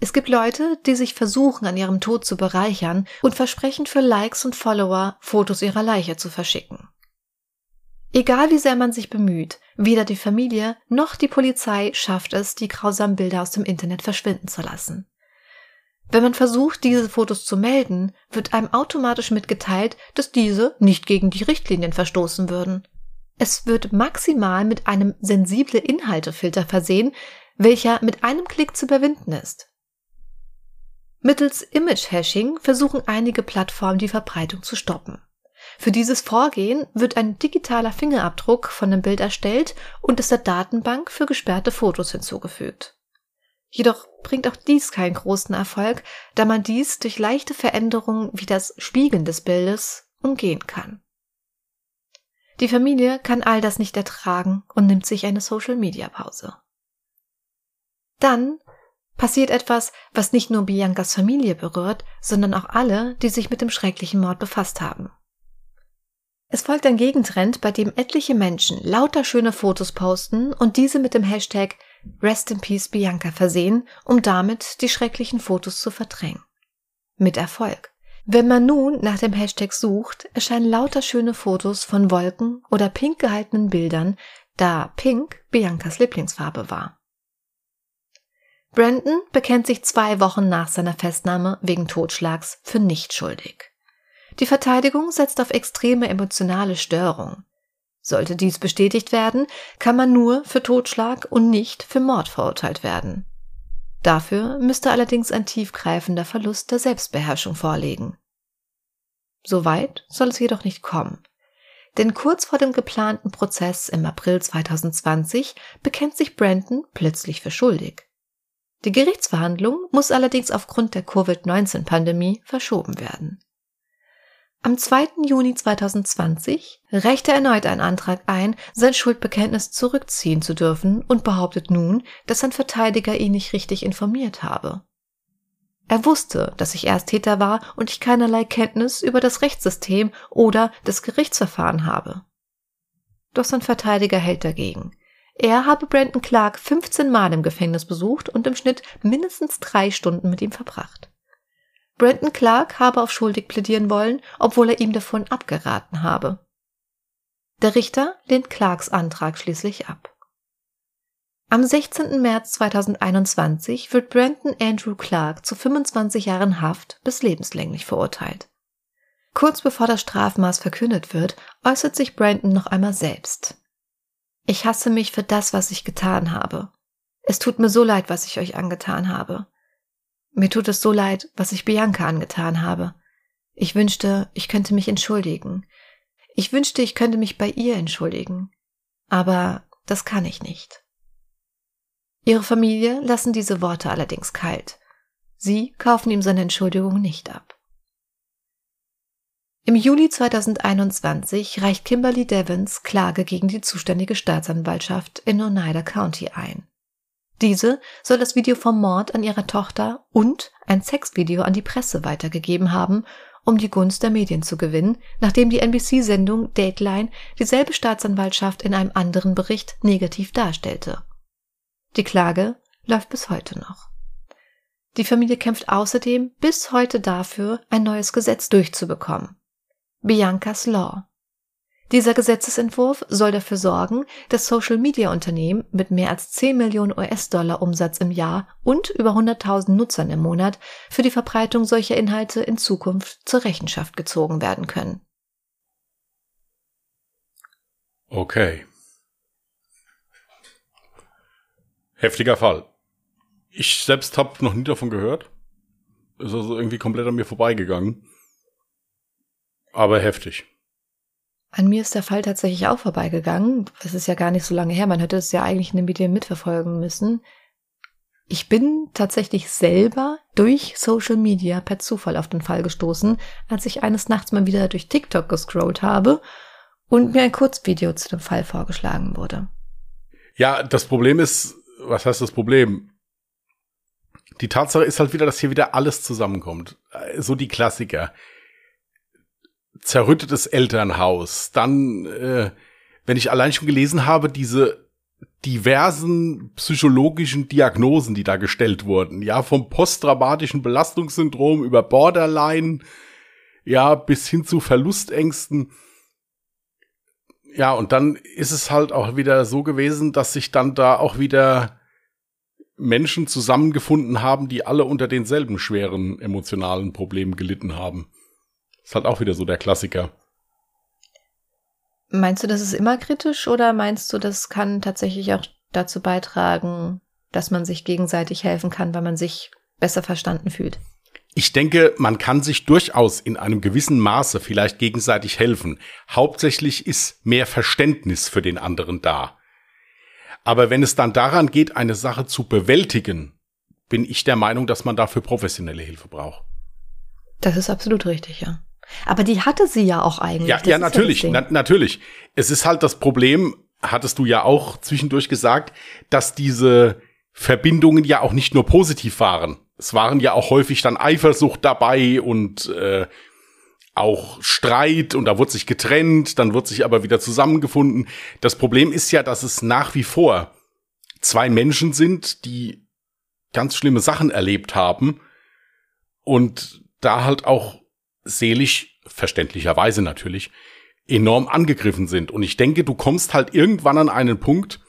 Es gibt Leute, die sich versuchen, an ihrem Tod zu bereichern und versprechen für Likes und Follower, Fotos ihrer Leiche zu verschicken. Egal wie sehr man sich bemüht, weder die Familie noch die Polizei schafft es, die grausamen Bilder aus dem Internet verschwinden zu lassen. Wenn man versucht, diese Fotos zu melden, wird einem automatisch mitgeteilt, dass diese nicht gegen die Richtlinien verstoßen würden. Es wird maximal mit einem sensible Inhaltefilter versehen, welcher mit einem Klick zu überwinden ist. Mittels Image-Hashing versuchen einige Plattformen die Verbreitung zu stoppen. Für dieses Vorgehen wird ein digitaler Fingerabdruck von dem Bild erstellt und es der Datenbank für gesperrte Fotos hinzugefügt. Jedoch bringt auch dies keinen großen Erfolg, da man dies durch leichte Veränderungen wie das Spiegeln des Bildes umgehen kann. Die Familie kann all das nicht ertragen und nimmt sich eine Social-Media-Pause. Dann passiert etwas, was nicht nur Biancas Familie berührt, sondern auch alle, die sich mit dem schrecklichen Mord befasst haben. Es folgt ein Gegentrend, bei dem etliche Menschen lauter schöne Fotos posten und diese mit dem Hashtag Rest in Peace Bianca versehen, um damit die schrecklichen Fotos zu verdrängen. Mit Erfolg. Wenn man nun nach dem Hashtag sucht, erscheinen lauter schöne Fotos von Wolken oder pink gehaltenen Bildern, da Pink Biancas Lieblingsfarbe war. Brandon bekennt sich zwei Wochen nach seiner Festnahme wegen Totschlags für nicht schuldig. Die Verteidigung setzt auf extreme emotionale Störung. Sollte dies bestätigt werden, kann man nur für Totschlag und nicht für Mord verurteilt werden. Dafür müsste allerdings ein tiefgreifender Verlust der Selbstbeherrschung vorliegen. Soweit soll es jedoch nicht kommen. Denn kurz vor dem geplanten Prozess im April 2020 bekennt sich Brandon plötzlich für schuldig. Die Gerichtsverhandlung muss allerdings aufgrund der Covid-19-Pandemie verschoben werden. Am 2. Juni 2020 reicht er erneut einen Antrag ein, sein Schuldbekenntnis zurückziehen zu dürfen und behauptet nun, dass sein Verteidiger ihn nicht richtig informiert habe. Er wusste, dass ich Ersttäter war und ich keinerlei Kenntnis über das Rechtssystem oder das Gerichtsverfahren habe. Doch sein Verteidiger hält dagegen. Er habe Brandon Clark 15 Mal im Gefängnis besucht und im Schnitt mindestens drei Stunden mit ihm verbracht. Brandon Clark habe auf schuldig plädieren wollen, obwohl er ihm davon abgeraten habe. Der Richter lehnt Clarks Antrag schließlich ab. Am 16. März 2021 wird Brandon Andrew Clark zu 25 Jahren Haft bis lebenslänglich verurteilt. Kurz bevor das Strafmaß verkündet wird, äußert sich Brandon noch einmal selbst. Ich hasse mich für das, was ich getan habe. Es tut mir so leid, was ich euch angetan habe. Mir tut es so leid, was ich Bianca angetan habe. Ich wünschte, ich könnte mich entschuldigen. Ich wünschte, ich könnte mich bei ihr entschuldigen. Aber das kann ich nicht. Ihre Familie lassen diese Worte allerdings kalt. Sie kaufen ihm seine Entschuldigung nicht ab. Im Juli 2021 reicht Kimberly Devons Klage gegen die zuständige Staatsanwaltschaft in Oneida County ein. Diese soll das Video vom Mord an ihrer Tochter und ein Sexvideo an die Presse weitergegeben haben, um die Gunst der Medien zu gewinnen, nachdem die NBC-Sendung Dateline dieselbe Staatsanwaltschaft in einem anderen Bericht negativ darstellte. Die Klage läuft bis heute noch. Die Familie kämpft außerdem bis heute dafür, ein neues Gesetz durchzubekommen. Biancas Law. Dieser Gesetzesentwurf soll dafür sorgen, dass Social-Media-Unternehmen mit mehr als 10 Millionen US-Dollar Umsatz im Jahr und über 100.000 Nutzern im Monat für die Verbreitung solcher Inhalte in Zukunft zur Rechenschaft gezogen werden können. Okay. Heftiger Fall. Ich selbst habe noch nie davon gehört. Ist also irgendwie komplett an mir vorbeigegangen. Aber heftig. An mir ist der Fall tatsächlich auch vorbeigegangen. Es ist ja gar nicht so lange her. Man hätte es ja eigentlich in den Medien mitverfolgen müssen. Ich bin tatsächlich selber durch Social Media per Zufall auf den Fall gestoßen, als ich eines Nachts mal wieder durch TikTok gescrollt habe und mir ein Kurzvideo zu dem Fall vorgeschlagen wurde. Ja, das Problem ist, was heißt das Problem? Die Tatsache ist halt wieder, dass hier wieder alles zusammenkommt. So die Klassiker zerrüttetes Elternhaus. Dann, äh, wenn ich allein schon gelesen habe, diese diversen psychologischen Diagnosen, die da gestellt wurden, ja, vom posttraumatischen Belastungssyndrom über Borderline, ja, bis hin zu Verlustängsten. Ja, und dann ist es halt auch wieder so gewesen, dass sich dann da auch wieder Menschen zusammengefunden haben, die alle unter denselben schweren emotionalen Problemen gelitten haben. Ist halt auch wieder so der Klassiker. Meinst du, das ist immer kritisch oder meinst du, das kann tatsächlich auch dazu beitragen, dass man sich gegenseitig helfen kann, weil man sich besser verstanden fühlt? Ich denke, man kann sich durchaus in einem gewissen Maße vielleicht gegenseitig helfen. Hauptsächlich ist mehr Verständnis für den anderen da. Aber wenn es dann daran geht, eine Sache zu bewältigen, bin ich der Meinung, dass man dafür professionelle Hilfe braucht. Das ist absolut richtig, ja. Aber die hatte sie ja auch eigentlich. Ja, ja natürlich, ja na, natürlich. Es ist halt das Problem, hattest du ja auch zwischendurch gesagt, dass diese Verbindungen ja auch nicht nur positiv waren. Es waren ja auch häufig dann Eifersucht dabei und äh, auch Streit und da wurde sich getrennt, dann wird sich aber wieder zusammengefunden. Das Problem ist ja, dass es nach wie vor zwei Menschen sind, die ganz schlimme Sachen erlebt haben und da halt auch seelisch, verständlicherweise natürlich, enorm angegriffen sind. Und ich denke, du kommst halt irgendwann an einen Punkt,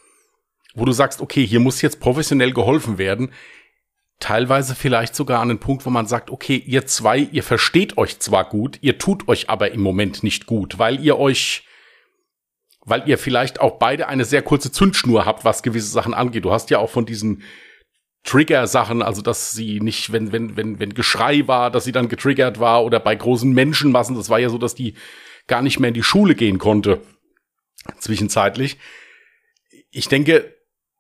wo du sagst, okay, hier muss jetzt professionell geholfen werden. Teilweise vielleicht sogar an den Punkt, wo man sagt, okay, ihr zwei, ihr versteht euch zwar gut, ihr tut euch aber im Moment nicht gut, weil ihr euch, weil ihr vielleicht auch beide eine sehr kurze Zündschnur habt, was gewisse Sachen angeht. Du hast ja auch von diesen Trigger-Sachen, also dass sie nicht, wenn, wenn, wenn, wenn Geschrei war, dass sie dann getriggert war oder bei großen Menschenmassen, das war ja so, dass die gar nicht mehr in die Schule gehen konnte, zwischenzeitlich. Ich denke,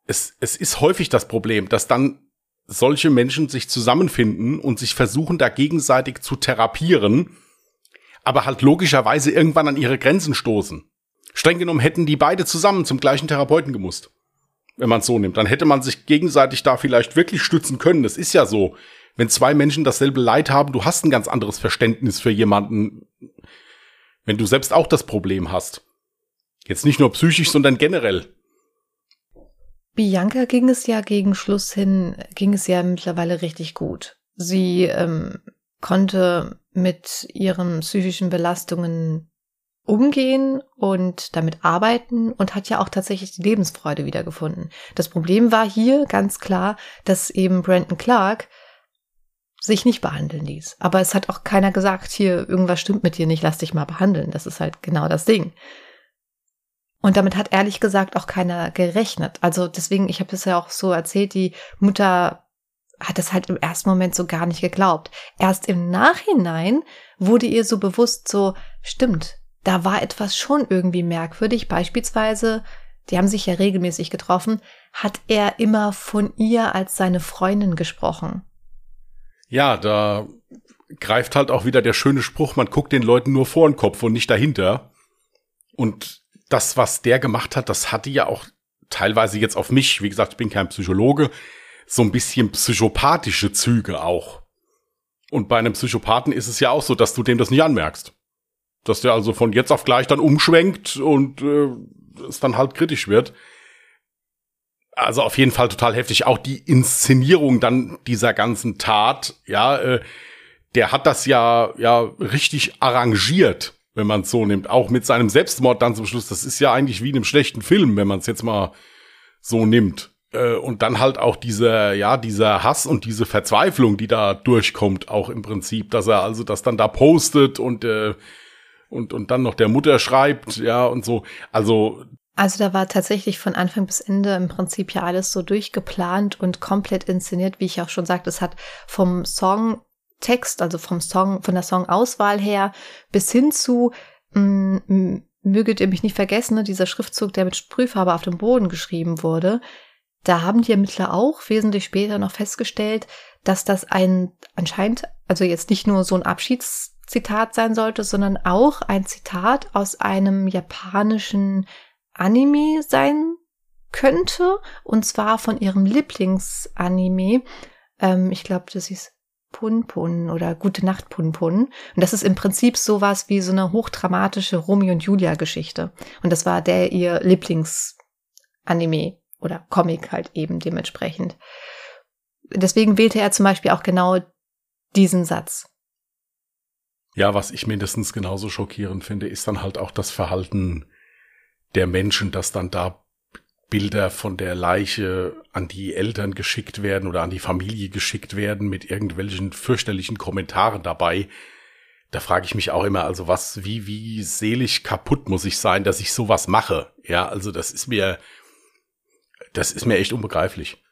es, es ist häufig das Problem, dass dann solche Menschen sich zusammenfinden und sich versuchen, da gegenseitig zu therapieren, aber halt logischerweise irgendwann an ihre Grenzen stoßen. Streng genommen hätten die beide zusammen zum gleichen Therapeuten gemusst. Wenn man es so nimmt. Dann hätte man sich gegenseitig da vielleicht wirklich stützen können. Das ist ja so. Wenn zwei Menschen dasselbe Leid haben, du hast ein ganz anderes Verständnis für jemanden, wenn du selbst auch das Problem hast. Jetzt nicht nur psychisch, sondern generell. Bianca ging es ja gegen Schluss hin, ging es ja mittlerweile richtig gut. Sie ähm, konnte mit ihren psychischen Belastungen umgehen und damit arbeiten und hat ja auch tatsächlich die Lebensfreude wiedergefunden. Das Problem war hier ganz klar, dass eben Brandon Clark sich nicht behandeln ließ. Aber es hat auch keiner gesagt, hier, irgendwas stimmt mit dir nicht, lass dich mal behandeln. Das ist halt genau das Ding. Und damit hat ehrlich gesagt auch keiner gerechnet. Also deswegen, ich habe es ja auch so erzählt, die Mutter hat es halt im ersten Moment so gar nicht geglaubt. Erst im Nachhinein wurde ihr so bewusst so, stimmt, da war etwas schon irgendwie merkwürdig. Beispielsweise, die haben sich ja regelmäßig getroffen, hat er immer von ihr als seine Freundin gesprochen. Ja, da greift halt auch wieder der schöne Spruch, man guckt den Leuten nur vor den Kopf und nicht dahinter. Und das, was der gemacht hat, das hatte ja auch teilweise jetzt auf mich, wie gesagt, ich bin kein Psychologe, so ein bisschen psychopathische Züge auch. Und bei einem Psychopathen ist es ja auch so, dass du dem das nicht anmerkst. Dass der also von jetzt auf gleich dann umschwenkt und äh, es dann halt kritisch wird. Also auf jeden Fall total heftig. Auch die Inszenierung dann dieser ganzen Tat, ja, äh, der hat das ja, ja richtig arrangiert, wenn man es so nimmt. Auch mit seinem Selbstmord dann zum Schluss. Das ist ja eigentlich wie in einem schlechten Film, wenn man es jetzt mal so nimmt. Äh, und dann halt auch dieser, ja, dieser Hass und diese Verzweiflung, die da durchkommt, auch im Prinzip, dass er also das dann da postet und, äh, und, und dann noch der Mutter schreibt, ja, und so. Also also da war tatsächlich von Anfang bis Ende im Prinzip ja alles so durchgeplant und komplett inszeniert, wie ich auch schon sagte. Es hat vom Songtext, also vom Song, von der Songauswahl her bis hin zu mm, möget ihr mich nicht vergessen, ne, dieser Schriftzug, der mit Sprühfarbe auf dem Boden geschrieben wurde. Da haben die Ermittler auch wesentlich später noch festgestellt, dass das ein anscheinend, also jetzt nicht nur so ein Abschiedszitat sein sollte, sondern auch ein Zitat aus einem japanischen Anime sein könnte. Und zwar von ihrem Lieblingsanime. Ähm, ich glaube, das ist Punpun oder Gute Nacht Punpun. Und das ist im Prinzip sowas wie so eine hochdramatische Romeo und Julia Geschichte. Und das war der ihr Lieblingsanime oder Comic halt eben dementsprechend. Deswegen wählte er zum Beispiel auch genau diesen Satz. Ja, was ich mindestens genauso schockierend finde, ist dann halt auch das Verhalten der Menschen, dass dann da Bilder von der Leiche an die Eltern geschickt werden oder an die Familie geschickt werden mit irgendwelchen fürchterlichen Kommentaren dabei. Da frage ich mich auch immer, also was, wie, wie selig kaputt muss ich sein, dass ich sowas mache? Ja, also das ist mir, das ist mir echt unbegreiflich.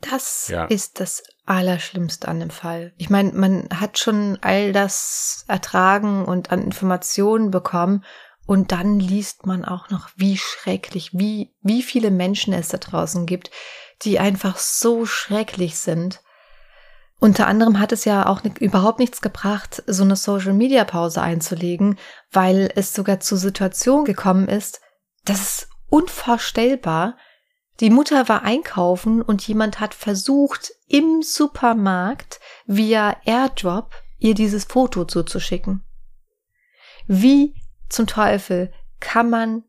Das ja. ist das Allerschlimmste an dem Fall. Ich meine, man hat schon all das ertragen und an Informationen bekommen und dann liest man auch noch, wie schrecklich, wie, wie viele Menschen es da draußen gibt, die einfach so schrecklich sind. Unter anderem hat es ja auch überhaupt nichts gebracht, so eine Social Media Pause einzulegen, weil es sogar zur Situation gekommen ist, das ist unvorstellbar. Die Mutter war einkaufen und jemand hat versucht, im Supermarkt via Airdrop ihr dieses Foto zuzuschicken. Wie zum Teufel kann man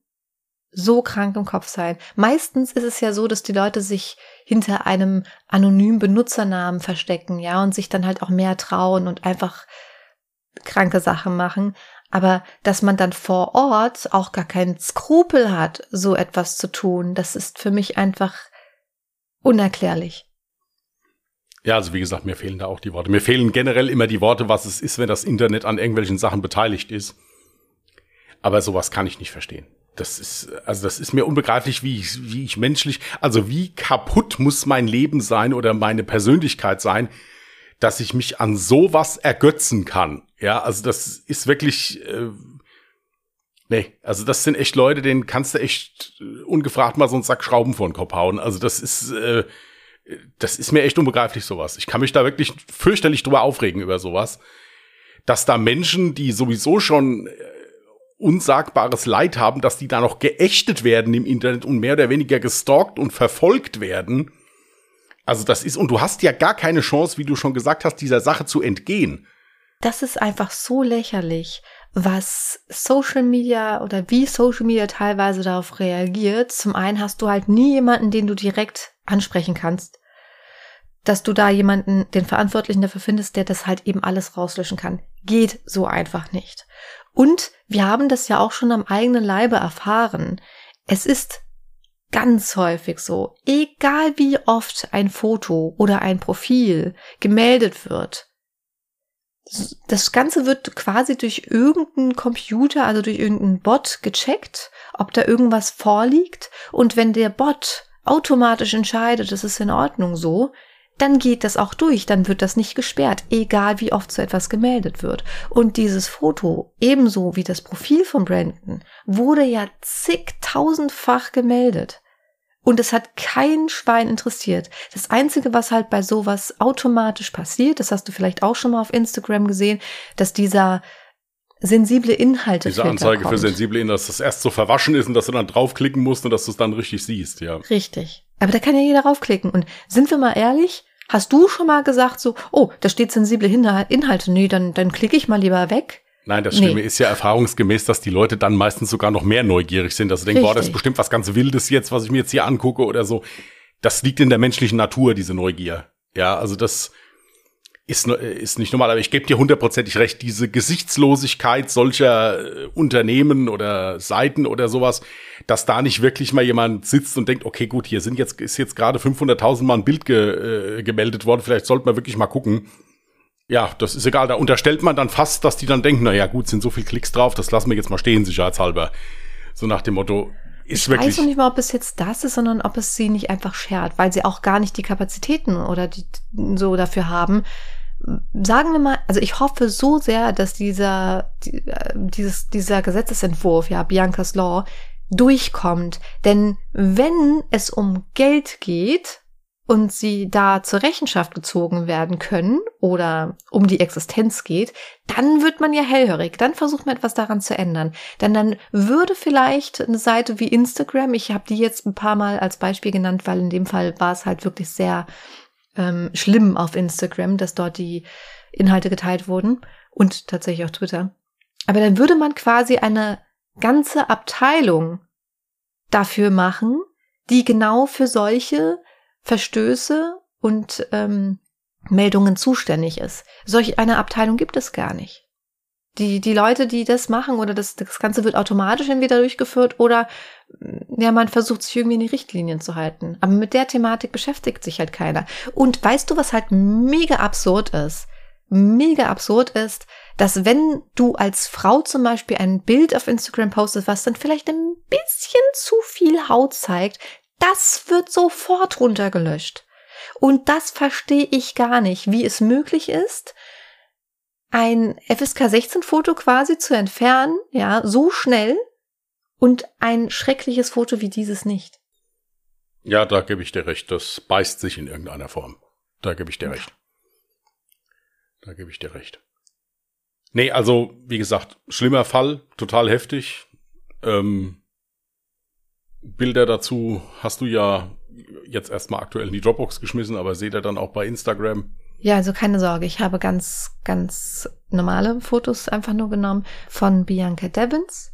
so krank im Kopf sein? Meistens ist es ja so, dass die Leute sich hinter einem anonymen Benutzernamen verstecken, ja, und sich dann halt auch mehr trauen und einfach kranke Sachen machen. Aber dass man dann vor Ort auch gar keinen Skrupel hat, so etwas zu tun, das ist für mich einfach unerklärlich. Ja, also wie gesagt, mir fehlen da auch die Worte. Mir fehlen generell immer die Worte, was es ist, wenn das Internet an irgendwelchen Sachen beteiligt ist. Aber sowas kann ich nicht verstehen. Das ist, also das ist mir unbegreiflich, wie ich, wie ich menschlich, also wie kaputt muss mein Leben sein oder meine Persönlichkeit sein, dass ich mich an sowas ergötzen kann. Ja, also das ist wirklich, äh, nee, also das sind echt Leute, denen kannst du echt äh, ungefragt mal so einen Sack Schrauben vor den Kopf hauen. Also das ist, äh, das ist mir echt unbegreiflich sowas. Ich kann mich da wirklich fürchterlich drüber aufregen über sowas, dass da Menschen, die sowieso schon äh, unsagbares Leid haben, dass die da noch geächtet werden im Internet und mehr oder weniger gestalkt und verfolgt werden. Also das ist, und du hast ja gar keine Chance, wie du schon gesagt hast, dieser Sache zu entgehen. Das ist einfach so lächerlich, was Social Media oder wie Social Media teilweise darauf reagiert. Zum einen hast du halt nie jemanden, den du direkt ansprechen kannst dass du da jemanden, den Verantwortlichen dafür findest, der das halt eben alles rauslöschen kann. Geht so einfach nicht. Und wir haben das ja auch schon am eigenen Leibe erfahren. Es ist ganz häufig so, egal wie oft ein Foto oder ein Profil gemeldet wird, das Ganze wird quasi durch irgendeinen Computer, also durch irgendeinen Bot gecheckt, ob da irgendwas vorliegt. Und wenn der Bot automatisch entscheidet, das ist in Ordnung so, dann geht das auch durch, dann wird das nicht gesperrt, egal wie oft so etwas gemeldet wird. Und dieses Foto, ebenso wie das Profil von Brandon, wurde ja zigtausendfach gemeldet. Und es hat kein Schwein interessiert. Das Einzige, was halt bei sowas automatisch passiert, das hast du vielleicht auch schon mal auf Instagram gesehen, dass dieser sensible Inhalte. Diese Anzeige kommt. für sensible Inhalte, dass das erst so verwaschen ist und dass du dann draufklicken musst und dass du es dann richtig siehst, ja. Richtig. Aber da kann ja jeder draufklicken. Und sind wir mal ehrlich, Hast du schon mal gesagt so, oh, da steht sensible Inhalte, nee, dann, dann klicke ich mal lieber weg? Nein, das Schlimme nee. ist ja erfahrungsgemäß, dass die Leute dann meistens sogar noch mehr neugierig sind. Also denken, boah, das ist bestimmt was ganz Wildes jetzt, was ich mir jetzt hier angucke oder so. Das liegt in der menschlichen Natur, diese Neugier. Ja, also das, ist, ist nicht normal, aber ich gebe dir hundertprozentig recht, diese Gesichtslosigkeit solcher äh, Unternehmen oder Seiten oder sowas, dass da nicht wirklich mal jemand sitzt und denkt, okay, gut, hier sind jetzt, ist jetzt gerade 500.000 Mal ein Bild ge, äh, gemeldet worden, vielleicht sollte man wirklich mal gucken. Ja, das ist egal, da unterstellt man dann fast, dass die dann denken, na ja, gut, sind so viel Klicks drauf, das lassen wir jetzt mal stehen, sicherheitshalber. So nach dem Motto, ist ich wirklich. Ich weiß noch nicht mal, ob es jetzt das ist, sondern ob es sie nicht einfach schert, weil sie auch gar nicht die Kapazitäten oder die so dafür haben, sagen wir mal, also ich hoffe so sehr, dass dieser, äh, dieses, dieser Gesetzesentwurf, ja, Biancas Law, durchkommt. Denn wenn es um Geld geht und sie da zur Rechenschaft gezogen werden können oder um die Existenz geht, dann wird man ja hellhörig. Dann versucht man etwas daran zu ändern. Denn dann würde vielleicht eine Seite wie Instagram, ich habe die jetzt ein paar Mal als Beispiel genannt, weil in dem Fall war es halt wirklich sehr ähm, schlimm auf Instagram, dass dort die Inhalte geteilt wurden und tatsächlich auch Twitter. Aber dann würde man quasi eine ganze Abteilung dafür machen, die genau für solche Verstöße und ähm, Meldungen zuständig ist. Solch eine Abteilung gibt es gar nicht. Die, die Leute, die das machen oder das, das Ganze wird automatisch entweder durchgeführt oder ja, man versucht sich irgendwie in die Richtlinien zu halten. Aber mit der Thematik beschäftigt sich halt keiner. Und weißt du, was halt mega absurd ist? Mega absurd ist, dass wenn du als Frau zum Beispiel ein Bild auf Instagram postest, was dann vielleicht ein bisschen zu viel Haut zeigt, das wird sofort runtergelöscht. Und das verstehe ich gar nicht, wie es möglich ist, ein FSK 16 Foto quasi zu entfernen, ja, so schnell und ein schreckliches Foto wie dieses nicht. Ja, da gebe ich dir recht. Das beißt sich in irgendeiner Form. Da gebe ich dir recht. Da gebe ich dir recht. Nee, also, wie gesagt, schlimmer Fall, total heftig. Ähm, Bilder dazu hast du ja jetzt erstmal aktuell in die Dropbox geschmissen, aber seht ihr dann auch bei Instagram. Ja, also keine Sorge, ich habe ganz, ganz normale Fotos einfach nur genommen von Bianca Devins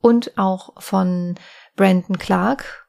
und auch von Brandon Clark.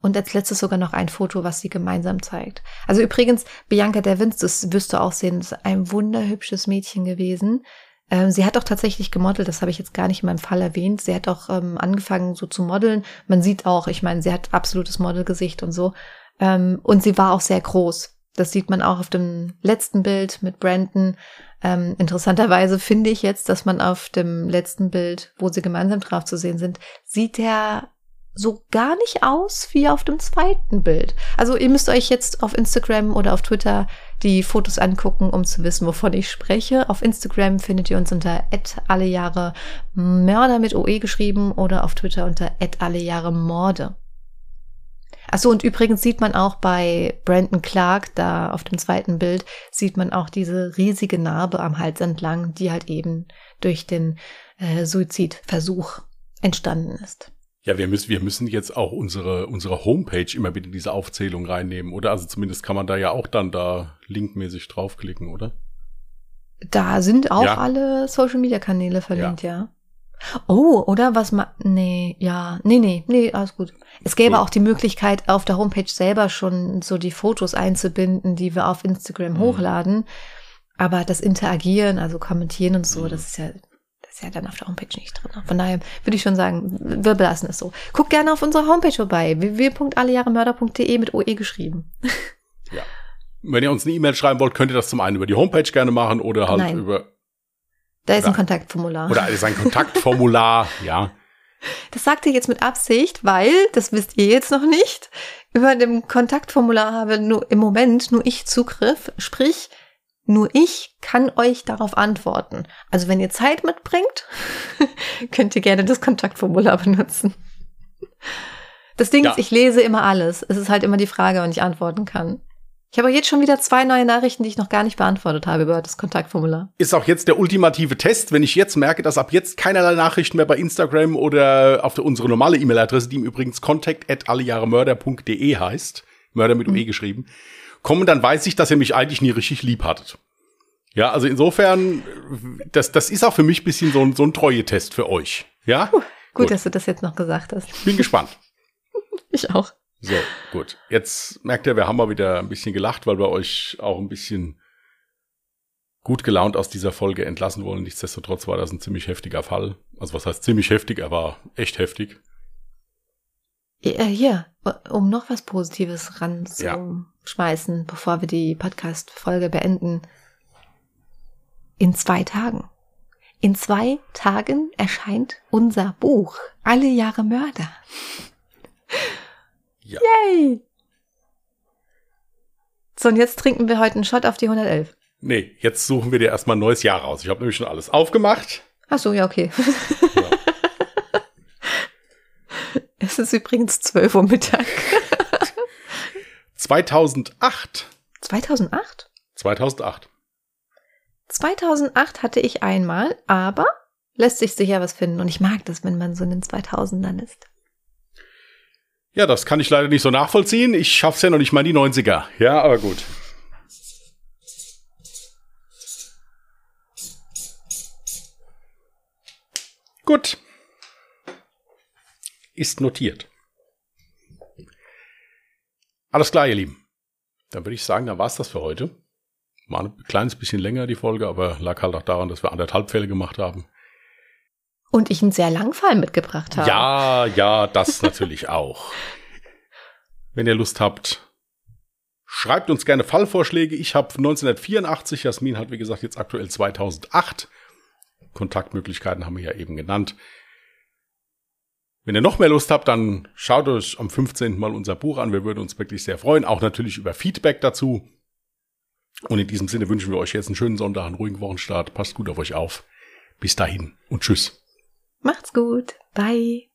Und als letztes sogar noch ein Foto, was sie gemeinsam zeigt. Also übrigens, Bianca Devins, das wirst du auch sehen, ist ein wunderhübsches Mädchen gewesen. Ähm, sie hat auch tatsächlich gemodelt, das habe ich jetzt gar nicht in meinem Fall erwähnt. Sie hat auch ähm, angefangen so zu modeln. Man sieht auch, ich meine, sie hat absolutes Modelgesicht und so. Ähm, und sie war auch sehr groß. Das sieht man auch auf dem letzten Bild mit Brandon. Ähm, interessanterweise finde ich jetzt, dass man auf dem letzten Bild, wo sie gemeinsam drauf zu sehen sind, sieht er so gar nicht aus wie auf dem zweiten Bild. Also ihr müsst euch jetzt auf Instagram oder auf Twitter die Fotos angucken, um zu wissen, wovon ich spreche. Auf Instagram findet ihr uns unter alle Jahre Mörder mit OE geschrieben oder auf Twitter unter alle Jahre Morde. Achso, und übrigens sieht man auch bei Brandon Clark, da auf dem zweiten Bild, sieht man auch diese riesige Narbe am Hals entlang, die halt eben durch den äh, Suizidversuch entstanden ist. Ja, wir müssen, wir müssen jetzt auch unsere, unsere Homepage immer wieder in diese Aufzählung reinnehmen, oder? Also zumindest kann man da ja auch dann da linkmäßig draufklicken, oder? Da sind auch ja. alle Social Media Kanäle verlinkt, ja. ja. Oh, oder was ma nee, ja, nee, nee, nee, alles gut. Es gäbe gut. auch die Möglichkeit, auf der Homepage selber schon so die Fotos einzubinden, die wir auf Instagram mhm. hochladen. Aber das Interagieren, also kommentieren und so, mhm. das ist ja, ist ja dann auf der Homepage nicht drin. Von daher würde ich schon sagen, wir belassen es so. Guckt gerne auf unserer Homepage vorbei, www.allejahremörder.de mit OE geschrieben. Ja. Wenn ihr uns eine E-Mail schreiben wollt, könnt ihr das zum einen über die Homepage gerne machen oder halt Nein. über da ist ein Kontaktformular. Oder ist ein Kontaktformular, ja. Das sagt ihr jetzt mit Absicht, weil, das wisst ihr jetzt noch nicht, über dem Kontaktformular habe nur im Moment nur ich Zugriff, sprich, nur ich kann euch darauf antworten. Also wenn ihr Zeit mitbringt, könnt ihr gerne das Kontaktformular benutzen. Das Ding ja. ist, ich lese immer alles. Es ist halt immer die Frage, wann ich antworten kann. Ich habe jetzt schon wieder zwei neue Nachrichten, die ich noch gar nicht beantwortet habe über das Kontaktformular. Ist auch jetzt der ultimative Test, wenn ich jetzt merke, dass ab jetzt keinerlei Nachrichten mehr bei Instagram oder auf der, unsere normale E-Mail-Adresse, die im übrigens contact at allejahremörder.de heißt, Mörder mit mhm. UE geschrieben, kommen, dann weiß ich, dass ihr mich eigentlich nie richtig lieb hattet. Ja, also insofern, das, das ist auch für mich bisschen so ein, so ein Treue-Test für euch. Ja? Puh, gut, gut, dass du das jetzt noch gesagt hast. Bin gespannt. ich auch. So, gut. Jetzt merkt ihr, wir haben mal wieder ein bisschen gelacht, weil wir euch auch ein bisschen gut gelaunt aus dieser Folge entlassen wollen. Nichtsdestotrotz war das ein ziemlich heftiger Fall. Also was heißt ziemlich heftig? Er war echt heftig. Ja, hier, um noch was Positives ranzuschmeißen, ja. Bevor wir die Podcast-Folge beenden. In zwei Tagen. In zwei Tagen erscheint unser Buch Alle Jahre Mörder. Ja. Yay! So, und jetzt trinken wir heute einen Shot auf die 111. Nee, jetzt suchen wir dir erstmal ein neues Jahr raus. Ich habe nämlich schon alles aufgemacht. Ach so, ja, okay. Ja. es ist übrigens 12 Uhr Mittag. 2008. 2008? 2008. 2008 hatte ich einmal, aber lässt sich sicher was finden. Und ich mag das, wenn man so in den 2000ern ist. Ja, das kann ich leider nicht so nachvollziehen. Ich schaff's ja noch nicht mal in die 90er. Ja, aber gut. Gut. Ist notiert. Alles klar, ihr Lieben. Dann würde ich sagen, dann war's das für heute. War ein kleines bisschen länger die Folge, aber lag halt auch daran, dass wir anderthalb Fälle gemacht haben. Und ich einen sehr langen Fall mitgebracht habe. Ja, ja, das natürlich auch. Wenn ihr Lust habt, schreibt uns gerne Fallvorschläge. Ich habe 1984, Jasmin hat wie gesagt jetzt aktuell 2008. Kontaktmöglichkeiten haben wir ja eben genannt. Wenn ihr noch mehr Lust habt, dann schaut euch am 15. mal unser Buch an. Wir würden uns wirklich sehr freuen. Auch natürlich über Feedback dazu. Und in diesem Sinne wünschen wir euch jetzt einen schönen Sonntag, einen ruhigen Wochenstart. Passt gut auf euch auf. Bis dahin und tschüss. Macht's gut. Bye.